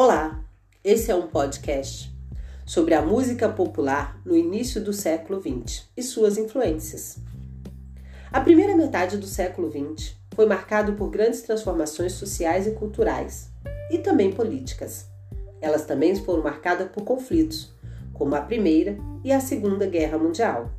Olá, esse é um podcast sobre a música popular no início do século XX e suas influências. A primeira metade do século XX foi marcado por grandes transformações sociais e culturais, e também políticas. Elas também foram marcadas por conflitos, como a Primeira e a Segunda Guerra Mundial.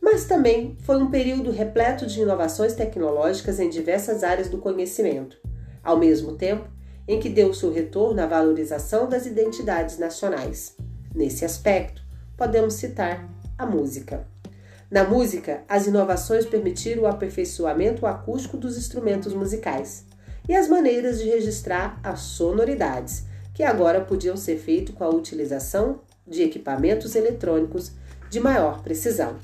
Mas também foi um período repleto de inovações tecnológicas em diversas áreas do conhecimento, ao mesmo tempo em que deu seu retorno à valorização das identidades nacionais. Nesse aspecto, podemos citar a música. Na música, as inovações permitiram o aperfeiçoamento acústico dos instrumentos musicais e as maneiras de registrar as sonoridades, que agora podiam ser feitas com a utilização de equipamentos eletrônicos de maior precisão.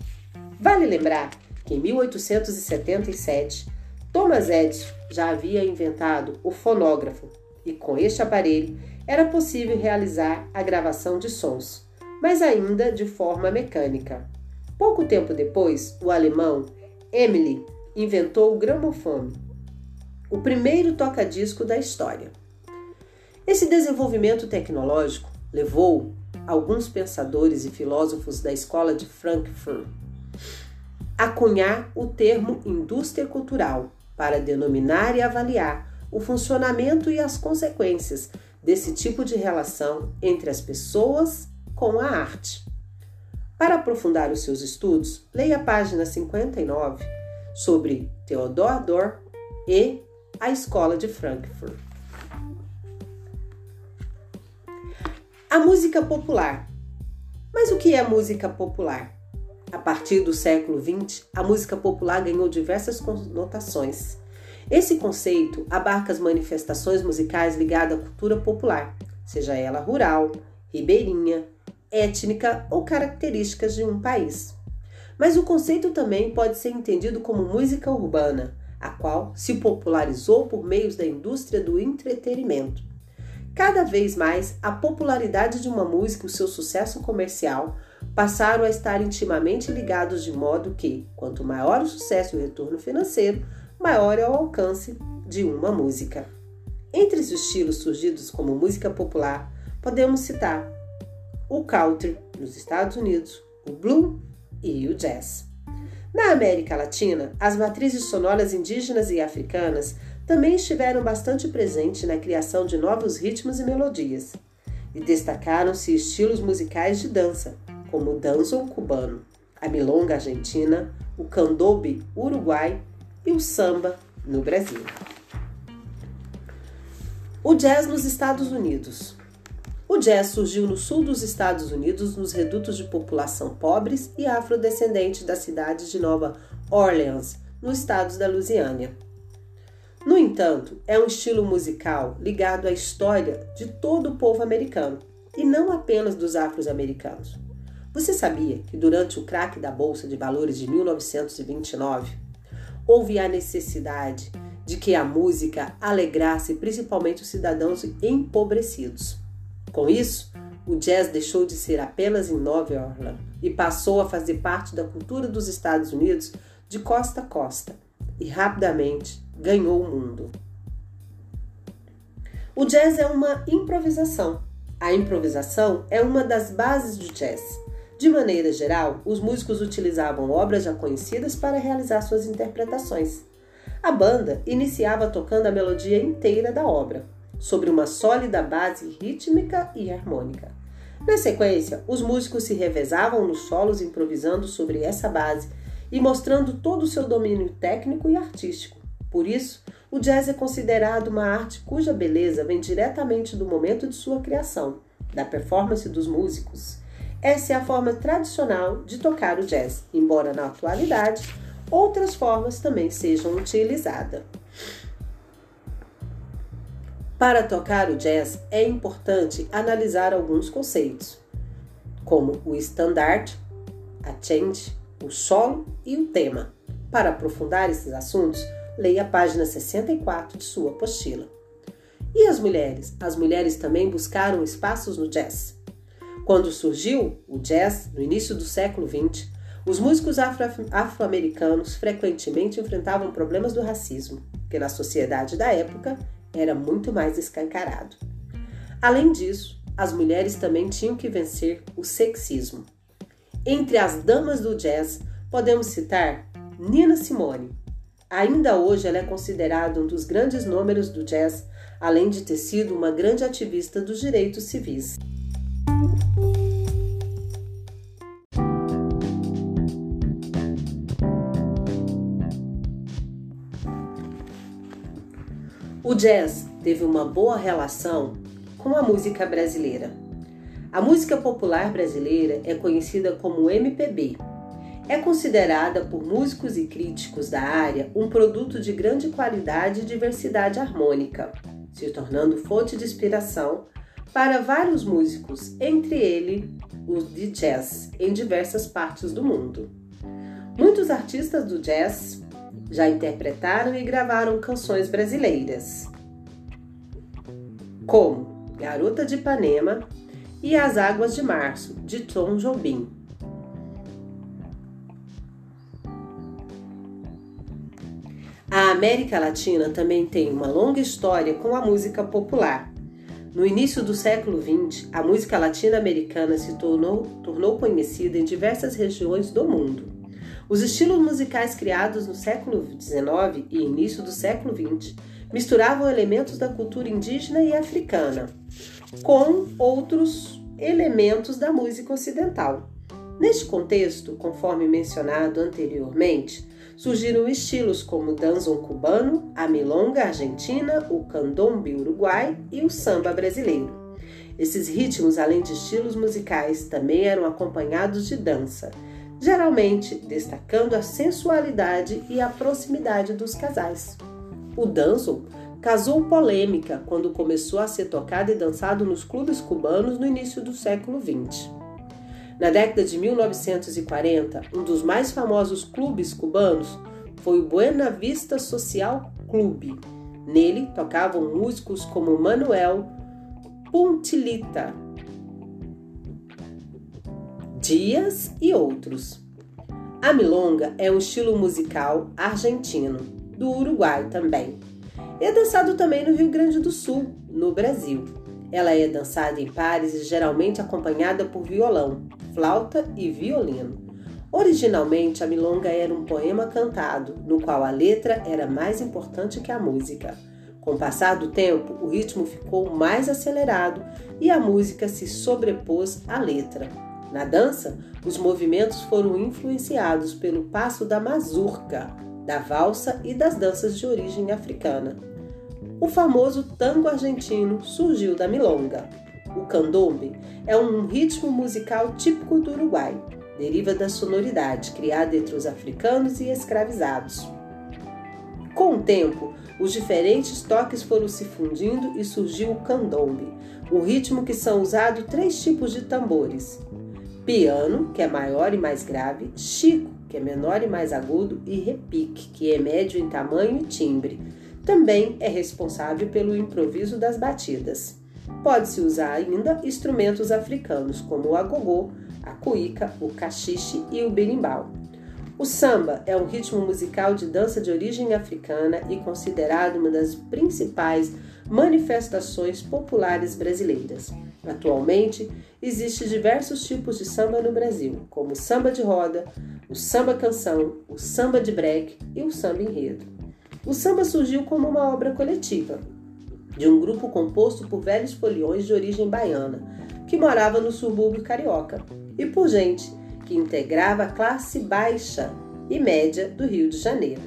Vale lembrar que em 1877, Thomas Edison já havia inventado o fonógrafo, e com este aparelho era possível realizar a gravação de sons, mas ainda de forma mecânica. Pouco tempo depois, o alemão Emily inventou o gramofone, o primeiro toca-disco da história. Esse desenvolvimento tecnológico levou alguns pensadores e filósofos da escola de Frankfurt a cunhar o termo indústria cultural para denominar e avaliar o funcionamento e as consequências desse tipo de relação entre as pessoas com a arte. Para aprofundar os seus estudos, leia a página 59 sobre Theodor Adorno e a Escola de Frankfurt. A música popular. Mas o que é música popular? A partir do século XX, a música popular ganhou diversas conotações. Esse conceito abarca as manifestações musicais ligadas à cultura popular, seja ela rural, ribeirinha, étnica ou características de um país. Mas o conceito também pode ser entendido como música urbana, a qual se popularizou por meios da indústria do entretenimento. Cada vez mais, a popularidade de uma música e o seu sucesso comercial passaram a estar intimamente ligados de modo que, quanto maior o sucesso e o retorno financeiro, maior é o alcance de uma música. Entre os estilos surgidos como música popular, podemos citar o country nos Estados Unidos, o blues e o jazz. Na América Latina, as matrizes sonoras indígenas e africanas também estiveram bastante presentes na criação de novos ritmos e melodias, e destacaram-se estilos musicais de dança, como o danço cubano, a milonga argentina, o candombe uruguai e o samba no Brasil. O jazz nos Estados Unidos. O jazz surgiu no sul dos Estados Unidos, nos redutos de população pobres e afrodescendentes da cidade de Nova Orleans, no estado da Louisiana. No entanto, é um estilo musical ligado à história de todo o povo americano e não apenas dos afro-americanos. Você sabia que durante o craque da Bolsa de Valores de 1929, houve a necessidade de que a música alegrasse principalmente os cidadãos empobrecidos. Com isso, o jazz deixou de ser apenas em Nova Orleans e passou a fazer parte da cultura dos Estados Unidos de costa a costa e rapidamente ganhou o mundo. O jazz é uma improvisação. A improvisação é uma das bases do jazz. De maneira geral, os músicos utilizavam obras já conhecidas para realizar suas interpretações. A banda iniciava tocando a melodia inteira da obra, sobre uma sólida base rítmica e harmônica. Na sequência, os músicos se revezavam nos solos improvisando sobre essa base e mostrando todo o seu domínio técnico e artístico. Por isso, o jazz é considerado uma arte cuja beleza vem diretamente do momento de sua criação, da performance dos músicos. Essa é a forma tradicional de tocar o jazz, embora na atualidade outras formas também sejam utilizadas. Para tocar o jazz é importante analisar alguns conceitos, como o standard, a change, o solo e o tema. Para aprofundar esses assuntos, leia a página 64 de sua apostila. E as mulheres? As mulheres também buscaram espaços no jazz. Quando surgiu o jazz, no início do século XX, os músicos afro-americanos frequentemente enfrentavam problemas do racismo, que na sociedade da época era muito mais escancarado. Além disso, as mulheres também tinham que vencer o sexismo. Entre as damas do jazz, podemos citar Nina Simone. Ainda hoje ela é considerada um dos grandes números do jazz, além de ter sido uma grande ativista dos direitos civis. O jazz teve uma boa relação com a música brasileira. A música popular brasileira é conhecida como MPB. É considerada por músicos e críticos da área um produto de grande qualidade e diversidade harmônica, se tornando fonte de inspiração para vários músicos, entre eles os de jazz, em diversas partes do mundo. Muitos artistas do jazz já interpretaram e gravaram canções brasileiras, como Garota de Ipanema e As Águas de Março, de Tom Jobim. A América Latina também tem uma longa história com a música popular. No início do século XX, a música latino-americana se tornou, tornou conhecida em diversas regiões do mundo. Os estilos musicais criados no século XIX e início do século XX misturavam elementos da cultura indígena e africana com outros elementos da música ocidental. Neste contexto, conforme mencionado anteriormente, surgiram estilos como o danzon cubano, a milonga argentina, o candombe uruguai e o samba brasileiro. Esses ritmos, além de estilos musicais, também eram acompanhados de dança, geralmente destacando a sensualidade e a proximidade dos casais. O danço causou polêmica quando começou a ser tocado e dançado nos clubes cubanos no início do século XX. Na década de 1940, um dos mais famosos clubes cubanos foi o Buena Vista Social Clube. Nele tocavam músicos como Manuel Puntilita, Dias e outros. A milonga é um estilo musical argentino, do Uruguai também. É dançado também no Rio Grande do Sul, no Brasil. Ela é dançada em pares e geralmente acompanhada por violão, flauta e violino. Originalmente, a milonga era um poema cantado, no qual a letra era mais importante que a música. Com o passar do tempo, o ritmo ficou mais acelerado e a música se sobrepôs à letra. Na dança, os movimentos foram influenciados pelo passo da mazurca, da valsa e das danças de origem africana. O famoso tango argentino surgiu da milonga. O candombe é um ritmo musical típico do Uruguai, deriva da sonoridade criada entre os africanos e escravizados. Com o tempo, os diferentes toques foram se fundindo e surgiu o candombe, um ritmo que são usados três tipos de tambores: piano, que é maior e mais grave, chico, que é menor e mais agudo, e repique, que é médio em tamanho e timbre. Também é responsável pelo improviso das batidas. Pode-se usar ainda instrumentos africanos, como o agogô, a cuíca, o cachiche e o berimbau. O samba é um ritmo musical de dança de origem africana e considerado uma das principais manifestações populares brasileiras. Atualmente, existem diversos tipos de samba no Brasil, como o samba de roda, o samba canção, o samba de break e o samba enredo. O samba surgiu como uma obra coletiva, de um grupo composto por velhos foliões de origem baiana, que morava no subúrbio carioca, e por gente que integrava a classe baixa e média do Rio de Janeiro.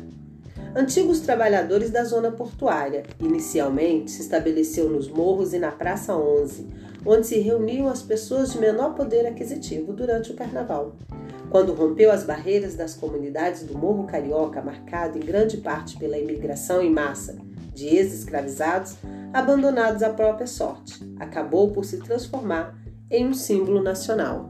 Antigos trabalhadores da zona portuária, inicialmente se estabeleceu nos morros e na Praça 11, onde se reuniam as pessoas de menor poder aquisitivo durante o carnaval. Quando rompeu as barreiras das comunidades do Morro Carioca, marcado em grande parte pela imigração em massa de ex-escravizados, abandonados à própria sorte, acabou por se transformar em um símbolo nacional.